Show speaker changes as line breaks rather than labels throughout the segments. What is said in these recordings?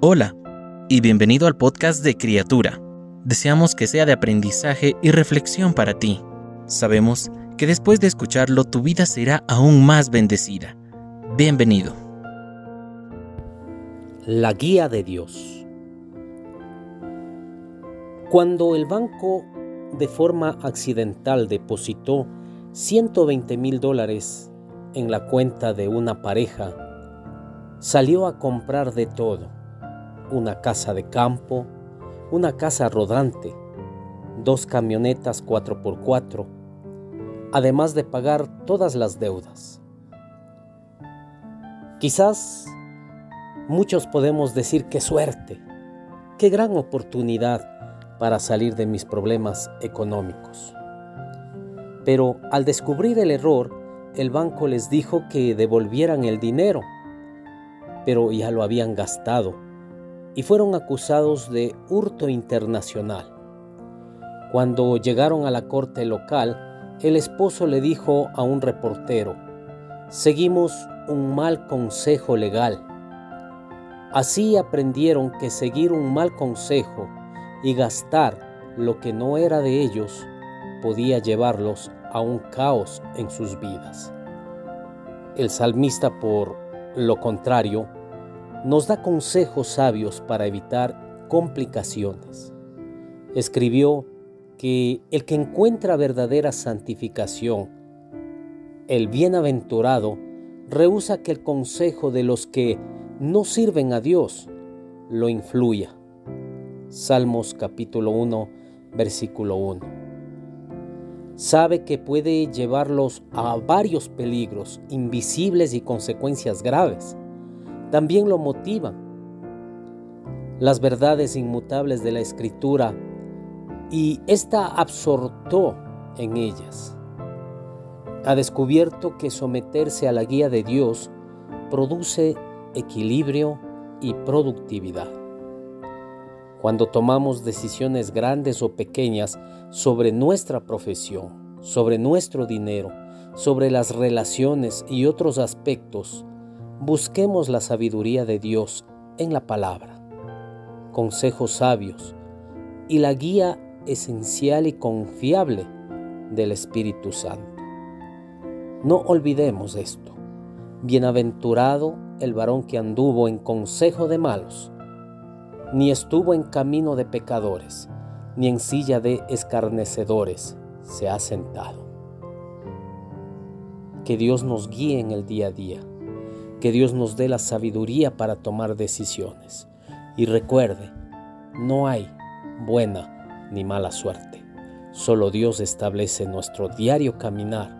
Hola y bienvenido al podcast de Criatura. Deseamos que sea de aprendizaje y reflexión para ti. Sabemos que después de escucharlo tu vida será aún más bendecida. Bienvenido.
La guía de Dios. Cuando el banco de forma accidental depositó 120 mil dólares en la cuenta de una pareja, salió a comprar de todo una casa de campo, una casa rodante, dos camionetas 4x4, además de pagar todas las deudas. Quizás muchos podemos decir qué suerte, qué gran oportunidad para salir de mis problemas económicos. Pero al descubrir el error, el banco les dijo que devolvieran el dinero, pero ya lo habían gastado y fueron acusados de hurto internacional. Cuando llegaron a la corte local, el esposo le dijo a un reportero, seguimos un mal consejo legal. Así aprendieron que seguir un mal consejo y gastar lo que no era de ellos podía llevarlos a un caos en sus vidas. El salmista, por lo contrario, nos da consejos sabios para evitar complicaciones. Escribió que el que encuentra verdadera santificación, el bienaventurado, rehúsa que el consejo de los que no sirven a Dios lo influya. Salmos capítulo 1, versículo 1. Sabe que puede llevarlos a varios peligros invisibles y consecuencias graves también lo motivan. Las verdades inmutables de la escritura y esta absortó en ellas. Ha descubierto que someterse a la guía de Dios produce equilibrio y productividad. Cuando tomamos decisiones grandes o pequeñas sobre nuestra profesión, sobre nuestro dinero, sobre las relaciones y otros aspectos, busquemos la sabiduría de Dios en la palabra, consejos sabios y la guía esencial y confiable del Espíritu Santo. No olvidemos esto. Bienaventurado el varón que anduvo en consejo de malos, ni estuvo en camino de pecadores, ni en silla de escarnecedores se ha sentado. Que Dios nos guíe en el día a día que Dios nos dé la sabiduría para tomar decisiones. Y recuerde, no hay buena ni mala suerte. Solo Dios establece nuestro diario caminar.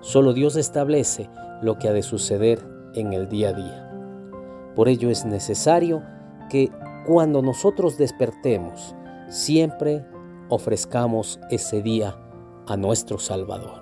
Solo Dios establece lo que ha de suceder en el día a día. Por ello es necesario que cuando nosotros despertemos, siempre ofrezcamos ese día a nuestro Salvador.